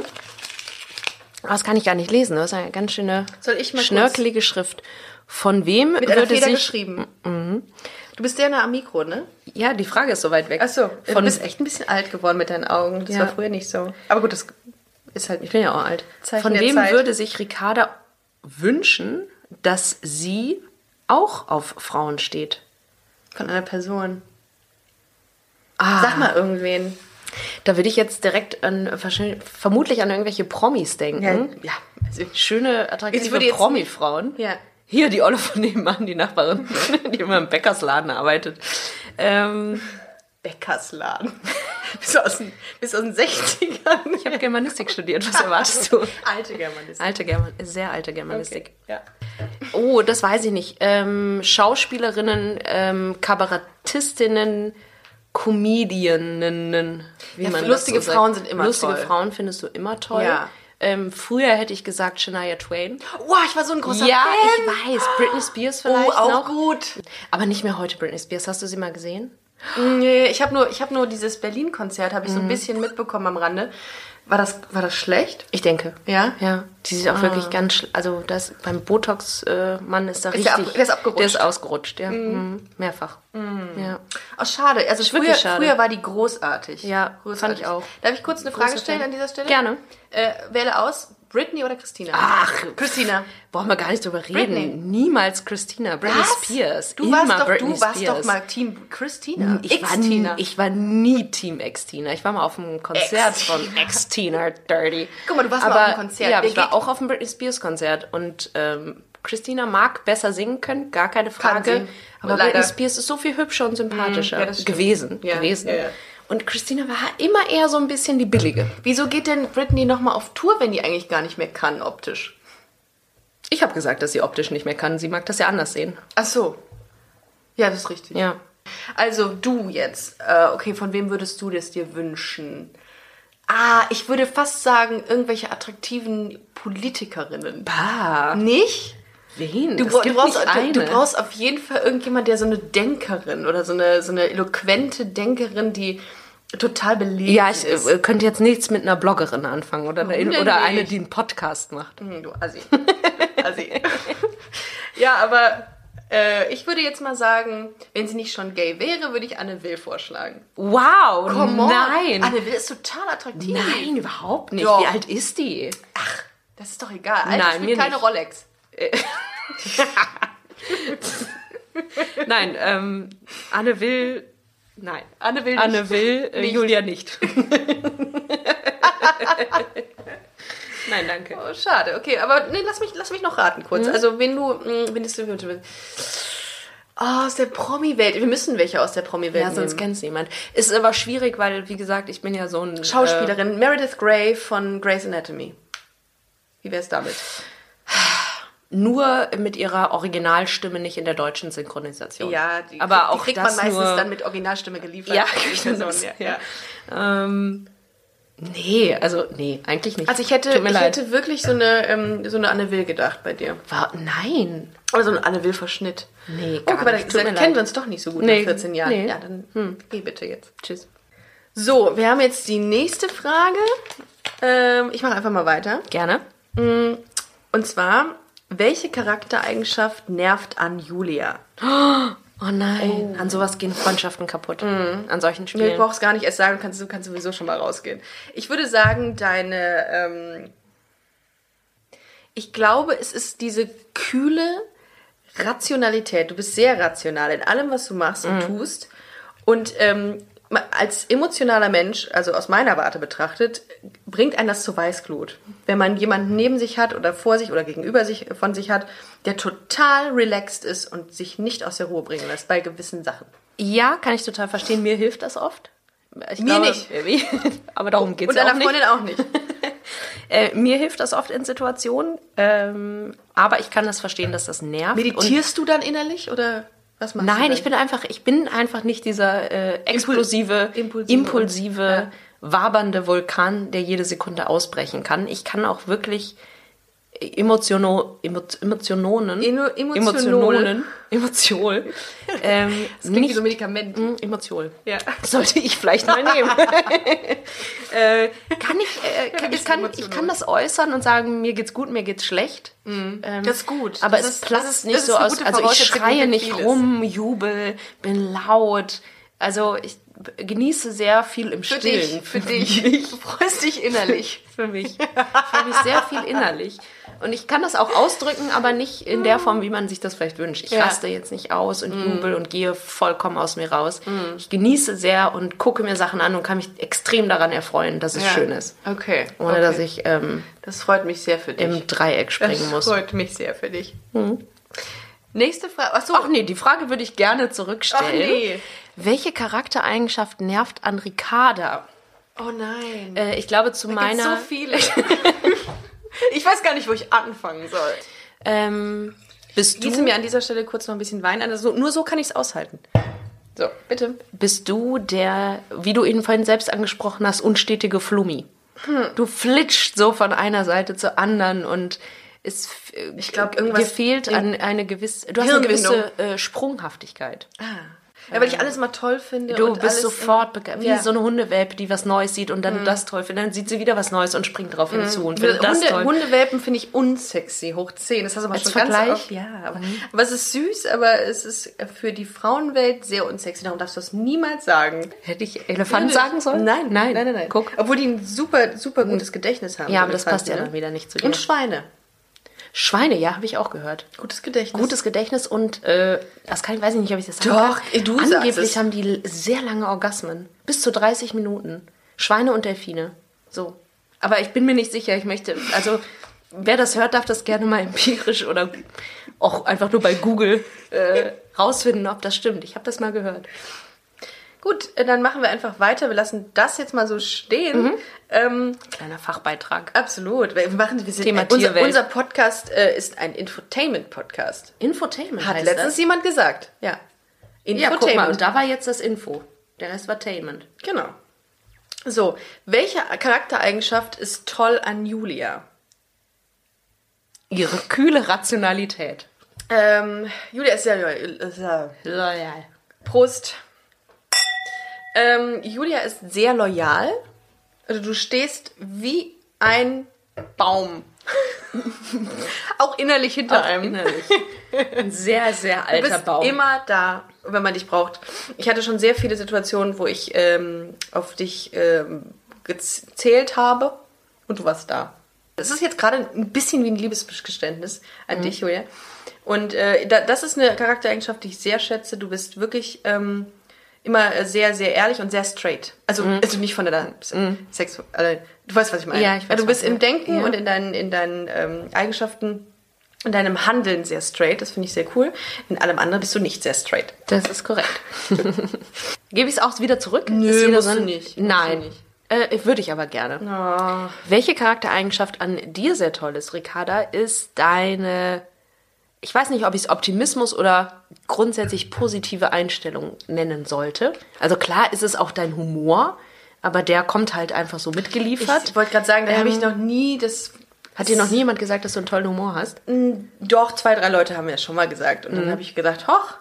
Das kann ich gar nicht lesen. Das ist eine ganz schöne Soll ich mal kurz- schnörkelige Schrift. Von wem Mit einer würde Feder sich geschrieben. Du bist sehr nah am Mikro, ne? Ja, die Frage ist so weit weg. Ach so. Du Von, bist echt ein bisschen alt geworden mit deinen Augen. Das Ja. war früher nicht so. Aber gut, das ist halt ich nicht. bin ja auch alt. Zeichen Von wem Zeit. würde sich Ricarda wünschen, dass sie auch auf Frauen steht? Von einer Person. Ah, Sag mal irgendwen. da würde ich jetzt direkt an, vermutlich an irgendwelche Promis denken. ja. Also, Schöne, Ich attraktive Promi-Frauen. ja. Hier, die Olle von nebenan, die Nachbarin, die immer im Bäckersladen arbeitet. Ähm, Bäckersladen. Bist, du aus den, bist aus den 60ern? ich habe Germanistik studiert, was erwartest du? Alte Germanistik. Alte German sehr alte Germanistik. Ja. Oh, das weiß ich nicht. Ähm, Schauspielerinnen, ähm, Kabarettistinnen, Comedianinnen. Wie Ja, man lustige so Frauen sind immer Lustige toll. Frauen findest du immer toll. Ja. Ähm, früher hätte ich gesagt Shania Twain. Oh, ich war so ein großer ja, Fan. ich weiß. Britney Spears Oh, vielleicht auch noch. gut. Aber nicht mehr heute Britney Spears. Hast du sie mal gesehen? Nee, ich habe nur, ich hab nur dieses Berlin-Konzert, habe ich Mhm. so ein bisschen mitbekommen am Rande. War das, war das schlecht? Ich denke. Ja? Ja. Die sieht auch wirklich ganz, schl- also das beim Botox-Mann ist da Ist der richtig. ab- der ist abgerutscht. Der ist ausgerutscht, ja. Mhm. Mehrfach. Ja. Oh, schade. Also früher, wirklich schade. früher war die großartig. Ja, großartig. fand ich auch. Darf ich kurz eine Frage Großer stellen Fan. an dieser Stelle? Gerne. Äh, wähle aus, Britney oder Christina? Ach, Christina. Brauchen wir gar nicht drüber reden. Britney. Niemals Christina. Britney Spears. Du warst doch, Britney du warst Spears. doch mal Team Christina. Ich war, nie, ich war nie Team Ex-Tina. Ich war mal auf einem Konzert Ex-Tina. von Ex-Tina Dirty. Guck mal, du warst mal aber, auf einem Konzert. Ja, ich war auch auf einem Britney Spears Konzert. Und ähm, Christina mag besser singen können, gar keine Frage. Aber Leider. Britney Spears ist so viel hübscher und sympathischer ja, das stimmt. gewesen. Ja, gewesen. ja, ja. Und Christina war immer eher so ein bisschen die billige. Wieso geht denn Britney nochmal auf Tour, wenn die eigentlich gar nicht mehr kann, optisch? Ich habe gesagt, dass sie optisch nicht mehr kann. Sie mag das ja anders sehen. Ach so. Ja, das ist richtig. Ja. Also du jetzt, äh, okay, von wem würdest du das dir wünschen? Ah, ich würde fast sagen, irgendwelche attraktiven Politikerinnen. Bah. Nicht? Wen? Du, du, brauchst, du, eine. brauchst auf jeden Fall irgendjemand, der so eine Denkerin oder so eine, so eine eloquente Denkerin, die total belesen Ja, ich äh, könnte jetzt nichts mit einer Bloggerin anfangen oder, Warum denn oder nicht? eine, die einen Podcast macht. Hm, Du Assi. Assi. ja, aber äh, ich würde jetzt mal sagen, wenn sie nicht schon gay wäre, würde ich Anne Will vorschlagen. Wow, nein. Anne Will ist total attraktiv. Nein, überhaupt nicht. Doch. Wie alt ist die? Das ist doch egal. Alter Nein, spielt keine nicht. Rolex. Nein, ähm, Anne will. Nein. Anne Will nicht. Anne will, äh, Nicht. Julia nicht. Nein, danke. Oh, schade, okay, aber nee, lass mich, lass mich noch raten kurz. Also, wenn du, mh, wenn du wünschen Oh, aus der Promi-Welt. Wir müssen welche aus der Promi-Welt Ja, sonst nehmen. kennt's niemand. Ist aber schwierig, weil, wie gesagt, ich bin ja so ein. Äh, Schauspielerin Meredith Grey von Grey's Anatomy. Wie wär's damit? nur mit ihrer Originalstimme, nicht in der deutschen Synchronisation. Ja, die, aber die auch kriegt man meistens nur, dann mit Originalstimme geliefert. Ja, Person, ja. ja. Ähm, nee, also nee, eigentlich nicht. Also ich hätte, ich leid. hätte wirklich so eine, ähm, so eine Anne Will gedacht bei dir. War, nein. Oder so ein Anne Will-Verschnitt. Nee, Oh, gar guck mal, nicht. mir kennen leid. wir uns doch nicht so gut Nee, nach 14 Jahren. nee. Ja, dann geh bitte jetzt. Tschüss. So, wir haben jetzt die nächste Frage. Ähm, ich mache einfach mal weiter. Gerne. Und zwar, welche Charaktereigenschaft nervt an Julia? Oh nein, an sowas gehen Freundschaften kaputt. An solchen Du Spielen. brauchst gar nicht erst sagen, du kannst, du kannst sowieso schon mal rausgehen. Ich würde sagen, deine, ähm, ich glaube, es ist diese kühle Rationalität. Du bist sehr rational in allem, was du machst und tust. Und ähm, als emotionaler Mensch, also aus meiner Warte betrachtet, bringt einen das zur Weißglut. Wenn man jemanden neben sich hat oder vor sich oder gegenüber sich von sich hat, der total relaxed ist und sich nicht aus der Ruhe bringen lässt bei gewissen Sachen. Ja, kann ich total verstehen. Mir hilft das oft. Ich Mir nicht. Aber darum geht's Und ja auch deiner nicht. Freundin auch nicht. Äh, mir hilft das oft in Situationen. Ähm, aber ich kann das verstehen, dass das nervt. Und Meditierst du dann innerlich oder was machst du? Nein, dann? ich bin einfach, ich bin einfach nicht dieser äh, explosive, Impulsive. impulsive, Ja. wabernde Vulkan, der jede Sekunde ausbrechen kann. Ich kann auch wirklich Emotiono, emo, Emotionen, Eno-. Emotionen, Emotion, ähm, Das klingt wie nicht, so ein Medikament. Mm, Emotion. Ja. Sollte ich vielleicht mal nehmen. äh, kann ich, äh, kann, ich, kann, ich kann das äußern und sagen, mir geht's gut, mir geht's schlecht. Ähm, Das ist gut. Aber Das es ist- platzt ist- nicht so aus. Also ich schreie nicht vieles. rum, jubel, bin laut. Also ich genieße sehr viel im Für Stillen. dich, für dich. Du freust dich innerlich. Für mich. Für mich sehr viel innerlich. Und ich kann das auch ausdrücken, aber nicht in der Form, wie man sich das vielleicht wünscht. Ich Ja. raste jetzt nicht aus und jubel und gehe vollkommen aus mir raus. Ich genieße sehr und gucke mir Sachen an und kann mich extrem daran erfreuen, dass es Ja. schön ist. Okay. Ohne okay. dass ich ähm, Das freut mich sehr für dich. im Dreieck springen das muss. freut mich sehr für dich. Nächste Frage. Achso. Ach nee, die Frage würde ich gerne zurückstellen. Ach nee. Welche Charaktereigenschaft nervt an Ricarda? Oh nein. Äh, ich glaube, zu Gibt's meiner. so viele. ich weiß gar nicht, wo ich anfangen soll. ähm, bist du, mir an dieser Stelle kurz noch ein bisschen Wein an. Also nur so kann ich es aushalten. So, bitte. bist du der, wie du ihn vorhin selbst angesprochen hast, unstetige Flummi? Du flitscht so von einer Seite zur anderen und es, Ich glaub, irgendwas- dir fehlt an eine gewisse, du hast eine gewisse äh, Sprunghaftigkeit. Ja, weil ich alles mal toll finde. Du bist sofort begeistert, wie Ja. so eine Hundewelpe, die was Neues sieht und dann das toll findet. Dann sieht sie wieder was Neues und springt drauf hinzu und findet das Hunde, toll. Hundewelpen finde ich unsexy, hoch 10. Das hast du aber Als schon Vergleich? ganz oft. Ja, aber, aber es ist süß, aber es ist für die Frauenwelt sehr unsexy. Darum darfst du das niemals sagen. Hätte ich Elefant sagen sollen? Nein, nein, nein, nein, nein. Guck. Obwohl die ein super, super gutes Gedächtnis haben. Ja, aber das passt ja Elefanten, dann ne? wieder nicht zu dir. Und Schweine. Schweine, ja, habe ich auch gehört. Gutes Gedächtnis. Gutes Gedächtnis und äh, das kann ich weiß ich nicht, ob ich das sagen Doch, kann. du sagst Angeblich es. haben die sehr lange Orgasmen, bis zu 30 Minuten. Schweine und Delfine. So. Aber ich bin mir nicht sicher, ich möchte also wer das hört, darf das gerne mal empirisch oder auch einfach nur bei Google äh, rausfinden, ob das stimmt. Ich habe das mal gehört. Gut, äh, dann machen wir einfach weiter. Wir lassen das jetzt mal so stehen. Mhm. Ähm, Kleiner Fachbeitrag. absolut. Wir machen, wir sind, Thema äh, unser, unser Podcast äh, ist ein Infotainment-Podcast. Infotainment Hat letztens das. jemand gesagt. Ja. Ja, guck mal, und da war jetzt das Info. Der Rest war Tainment. Genau. So, welche Charaktereigenschaft ist toll an Julia? Ihre kühle Rationalität. Ähm, Julia ist ja Loyal. Prost. Ähm, Julia ist sehr loyal. Also du stehst wie ein Baum. Auch innerlich hinter einem. Innerlich. Ein sehr, sehr Du alter bist Baum. immer da, wenn man dich braucht. Ich hatte schon sehr viele Situationen, wo ich ähm, auf dich ähm, gezählt habe und du warst da. Das ist jetzt gerade ein bisschen wie ein Liebesgeständnis an dich, Julia. Und äh, da, das ist eine Charaktereigenschaft, die ich sehr schätze. Du bist wirklich ähm, immer sehr, sehr ehrlich und sehr straight. Also, also nicht von der Sex. Also, du weißt, was ich meine. Ja, ich weiß, also, du bist im Denken ja. und in deinen, in deinen ähm, Eigenschaften, in deinem Handeln sehr straight. Das finde ich sehr cool. In allem anderen bist du nicht sehr straight. Das ist korrekt. Gebe ich es auch wieder zurück? Nö, ist musst so du nicht. Nein. nicht. Äh, würde ich aber gerne. Welche Charaktereigenschaft an dir sehr toll ist, Ricarda, ist deine, ich weiß nicht, ob ich es Optimismus oder grundsätzlich positive Einstellung nennen sollte. Also klar ist es auch dein Humor, aber der kommt halt einfach so mitgeliefert. Ich wollte gerade sagen, da habe ich Ähm, noch nie das. Hat dir noch nie jemand gesagt, dass du einen tollen Humor hast? Doch, zwei, drei Leute haben mir das schon mal gesagt. Und dann habe ich gedacht, hoch,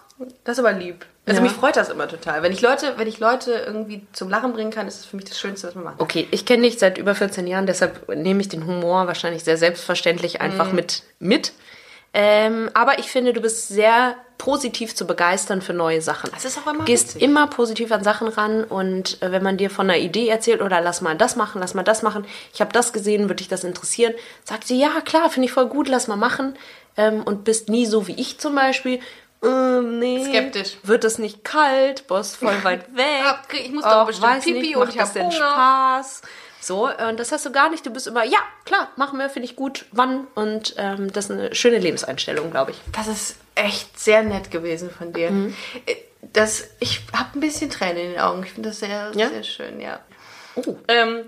das ist aber lieb. Also Mhm. Ja. mich freut das immer total. Wenn ich Leute, wenn ich Leute irgendwie zum Lachen bringen kann, ist es für mich das Schönste, was man macht. Okay, ich kenne dich seit über 14 Jahren, deshalb nehme ich den Humor wahrscheinlich sehr selbstverständlich Mhm. einfach mit. mit. Ähm, aber ich finde, du bist sehr positiv zu begeistern für neue Sachen. Das ist auch immer Gehst witzig. immer positiv an Sachen ran und äh, wenn man dir von einer Idee erzählt oder lass mal das machen, lass mal das machen, ich habe das gesehen, würde dich das interessieren, sagt sie, ja klar, finde ich voll gut, lass mal machen ähm, und bist nie so wie ich zum Beispiel. Ähm, nee, Skeptisch. Wird es nicht kalt? Ist voll weit weg. Ich muss doch bestimmt Pipi nicht, und macht ich das hab denn Hunger. Spaß? So, und das hast du gar nicht. Du bist immer, ja, klar, machen wir, finde ich gut, wann. Und ähm, das ist eine schöne Lebenseinstellung, glaube ich. Das ist echt sehr nett gewesen von dir. Mhm. Äh, Das, ich habe ein bisschen Tränen in den Augen. Ich finde das sehr, Ja? sehr schön, ja. Oh. Ähm,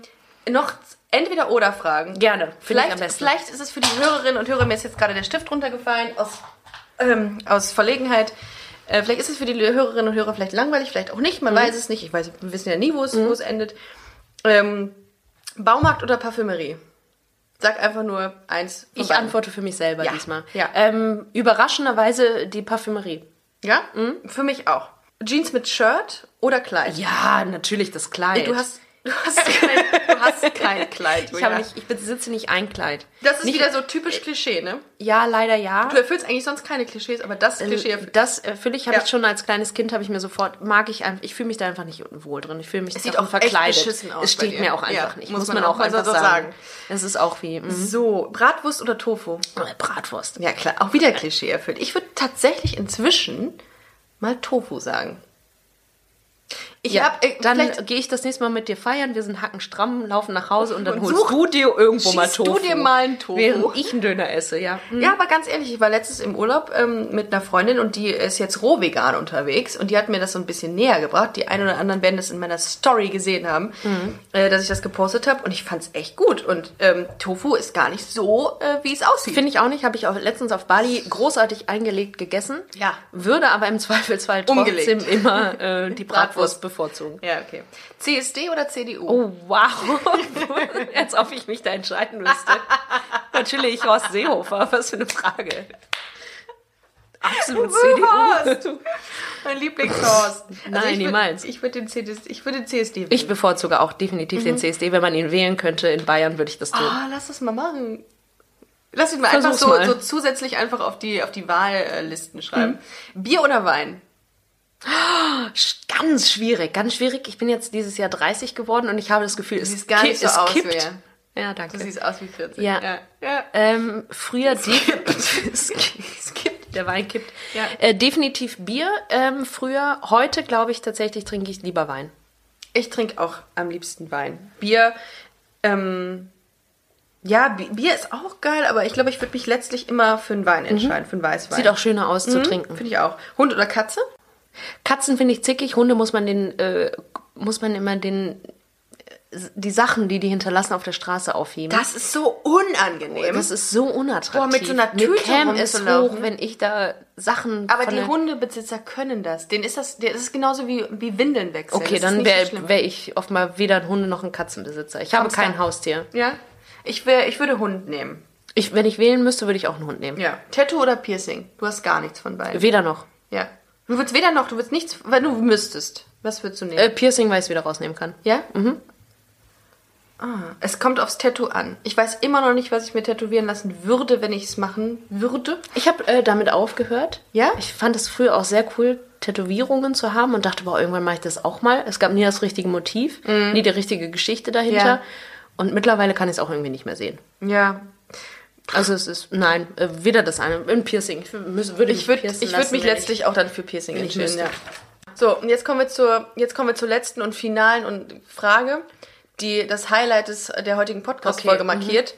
noch entweder oder Fragen. Gerne. Vielleicht, vielleicht ist es für die Hörerinnen und Hörer, mir ist jetzt gerade der Stift runtergefallen aus, ähm, aus Verlegenheit. Äh, vielleicht ist es für die Hörerinnen und Hörer vielleicht langweilig, vielleicht auch nicht, man Mhm. weiß es nicht. Ich weiß, wir wissen ja nie, wo es, wo es endet. Ähm, Baumarkt oder Parfümerie? Sag einfach nur eins. Ich beiden. antworte für mich selber Ja, diesmal. ja. Ähm, überraschenderweise die Parfümerie. Ja? Für mich auch. Jeans mit Shirt oder Kleid? Ja, natürlich das Kleid. Du hast, du hast, kein, du hast kein Kleid. ich, habe nicht, ich besitze nicht ein Kleid. das ist nicht, wieder so typisch Klischee, ne? Ja, leider ja. Du erfüllst eigentlich sonst keine Klischees, aber das Klischee erfüllt. Das erfülle ich, habe Ja. ich schon als kleines Kind, habe ich mir sofort, mag ich einfach, ich fühle mich da einfach nicht wohl drin. Ich fühle mich sieht darum auch echt verkleidet. beschissen aus es steht mir auch einfach Ja, nicht. muss Muss, man man auch einfach so sagen. Es ist auch wie mm, So, Bratwurst oder Tofu? Bratwurst. Ja klar, auch wieder Klischee erfüllt. Ich würde tatsächlich inzwischen mal Tofu sagen. Ich Ja, hab, äh, dann gehe ich das nächste Mal mit dir feiern. Wir sind hackenstramm, laufen nach Hause und dann Und holst such- du dir irgendwo mal schießt du Tofu. dir mal einen Tofu. Während ich einen Döner esse, ja. Hm. Ja, aber ganz ehrlich, ich war letztens im Urlaub ähm, mit einer Freundin und die ist jetzt roh vegan unterwegs und die hat mir das so ein bisschen näher gebracht. Die einen oder anderen werden das in meiner Story gesehen haben, Mhm. äh, dass ich das gepostet habe und ich fand es echt gut. Und ähm, Tofu ist gar nicht so, äh, wie es aussieht. Finde ich auch nicht. Habe ich auch letztens auf Bali großartig eingelegt gegessen. Ja. Würde aber im Zweifelsfall trotzdem Umgelegt. immer äh, die Bratwurst Bratwurst bevorzugen. Ja, okay. CSD oder CDU? Oh, wow. Als ob ich mich da entscheiden müsste. Natürlich Horst Seehofer. Was für eine Frage. Absolut CDU. Horst. Mein Lieblingshorst. Nein, ich niemals. Würd, ich würde den, CSD ich würd den CSD wählen. Ich bevorzuge auch definitiv den CSD. Wenn man ihn wählen könnte in Bayern, würde ich das tun. Ah, lass das mal machen. Lass ihn mal einfach Versuch's so, mal. so zusätzlich einfach auf die, auf die Wahllisten schreiben. Bier oder Wein? Ganz schwierig, ganz schwierig. Ich bin jetzt dieses Jahr 30 geworden und ich habe das Gefühl, es, gar nicht so es aus wie kippt. er. Ja, Du danke. siehst aus wie 40. Ja. ja. ja. Ähm, früher es kippt, der Wein kippt. Ja. Äh, definitiv Bier. Ähm, früher, heute glaube ich tatsächlich trinke ich lieber Wein. Ich trinke auch am liebsten Wein. Bier, ähm, ja, Bi- Bier ist auch geil, aber ich glaube, ich würde mich letztlich immer für einen Wein entscheiden, für einen Weißwein. Sieht auch schöner aus zu trinken. Finde ich auch. Hund oder Katze? Katzen finde ich zickig, Hunde muss man den, äh, muss man immer den, die Sachen, die die hinterlassen, auf der Straße aufheben. Das ist so unangenehm. Das ist so unattraktiv. Boah, mit so einer Mir Tüte käme es hoch, wenn ich da Sachen. aber die Hundebesitzer können das. Den ist das, das ist genauso wie, wie Windeln wechseln. Okay, Das dann wäre so wär ich offenbar weder ein Hunde noch ein Katzenbesitzer. Ich habe Hamster. kein Haustier. Ja? Ich, wär, ich würde Hund nehmen. Ich, wenn ich wählen müsste, würde ich auch einen Hund nehmen. Ja. Tattoo oder Piercing? Du hast gar nichts von beiden. Weder noch. Ja. Du würdest weder noch, du würdest nichts, wenn du müsstest. Was würdest du nehmen? Äh, Piercing, weil ich es wieder rausnehmen kann. Ja? Mhm. Ah, es kommt aufs Tattoo an. Ich weiß immer noch nicht, was ich mir tätowieren lassen würde, wenn ich es machen würde. Ich habe äh, damit aufgehört. Ja? Ich fand es früher auch sehr cool, Tätowierungen zu haben und dachte, boah, irgendwann mache ich das auch mal. Es gab nie das richtige Motiv, nie die richtige Geschichte dahinter. Mhm. Ja. Und mittlerweile kann ich es auch irgendwie nicht mehr sehen. Ja. Also es ist, nein, äh, weder das eine. Ein Piercing. Ich würde Ich piercen ich würd mich letztlich auch dann für Piercing ich entscheiden. Ja. So, und jetzt kommen wir zur, jetzt kommen wir zur letzten und finalen und Frage, die das Highlight des, der heutigen Podcast-Folge Okay, mhm. markiert.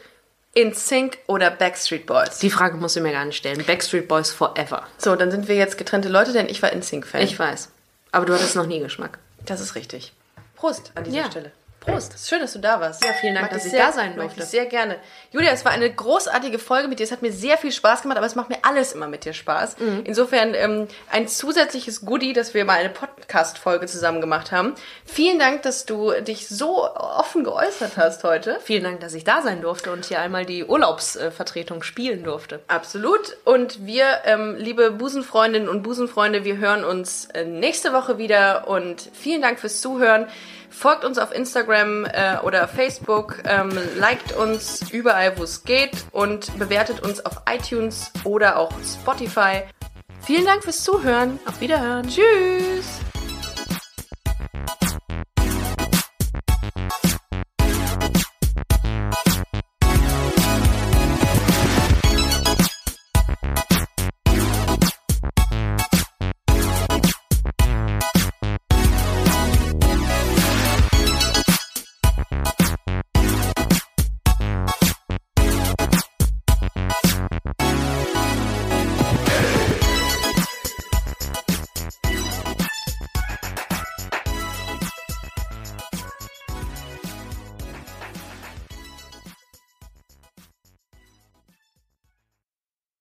In Sync oder Backstreet Boys? Die Frage musst du mir gar nicht stellen. Backstreet Boys forever. So, dann sind wir jetzt getrennte Leute, denn ich war In Sync-Fan. Ich weiß. Aber du hattest noch nie Geschmack. Das ist richtig. Prost an dieser Ja. Stelle. Prost. Schön, dass du da warst. Ja, vielen Dank, Mag dass ich sehr- da sein durfte. sehr gerne. Julia, es war eine großartige Folge mit dir. Es hat mir sehr viel Spaß gemacht, aber es macht mir alles immer mit dir Spaß. Mhm. Insofern ähm, ein zusätzliches Goodie, dass wir mal eine Podcast-Folge zusammen gemacht haben. Vielen Dank, dass du dich so offen geäußert hast heute. Vielen Dank, dass ich da sein durfte und hier einmal die Urlaubsvertretung spielen durfte. Absolut. Und wir, ähm, liebe Busenfreundinnen und Busenfreunde, wir hören uns äh, nächste Woche wieder. Und vielen Dank fürs Zuhören. Folgt uns auf Instagram äh, oder Facebook, ähm, liked uns überall, wo es geht und bewertet uns auf iTunes oder auch Spotify. Vielen Dank fürs Zuhören. Auf Wiederhören. Tschüss.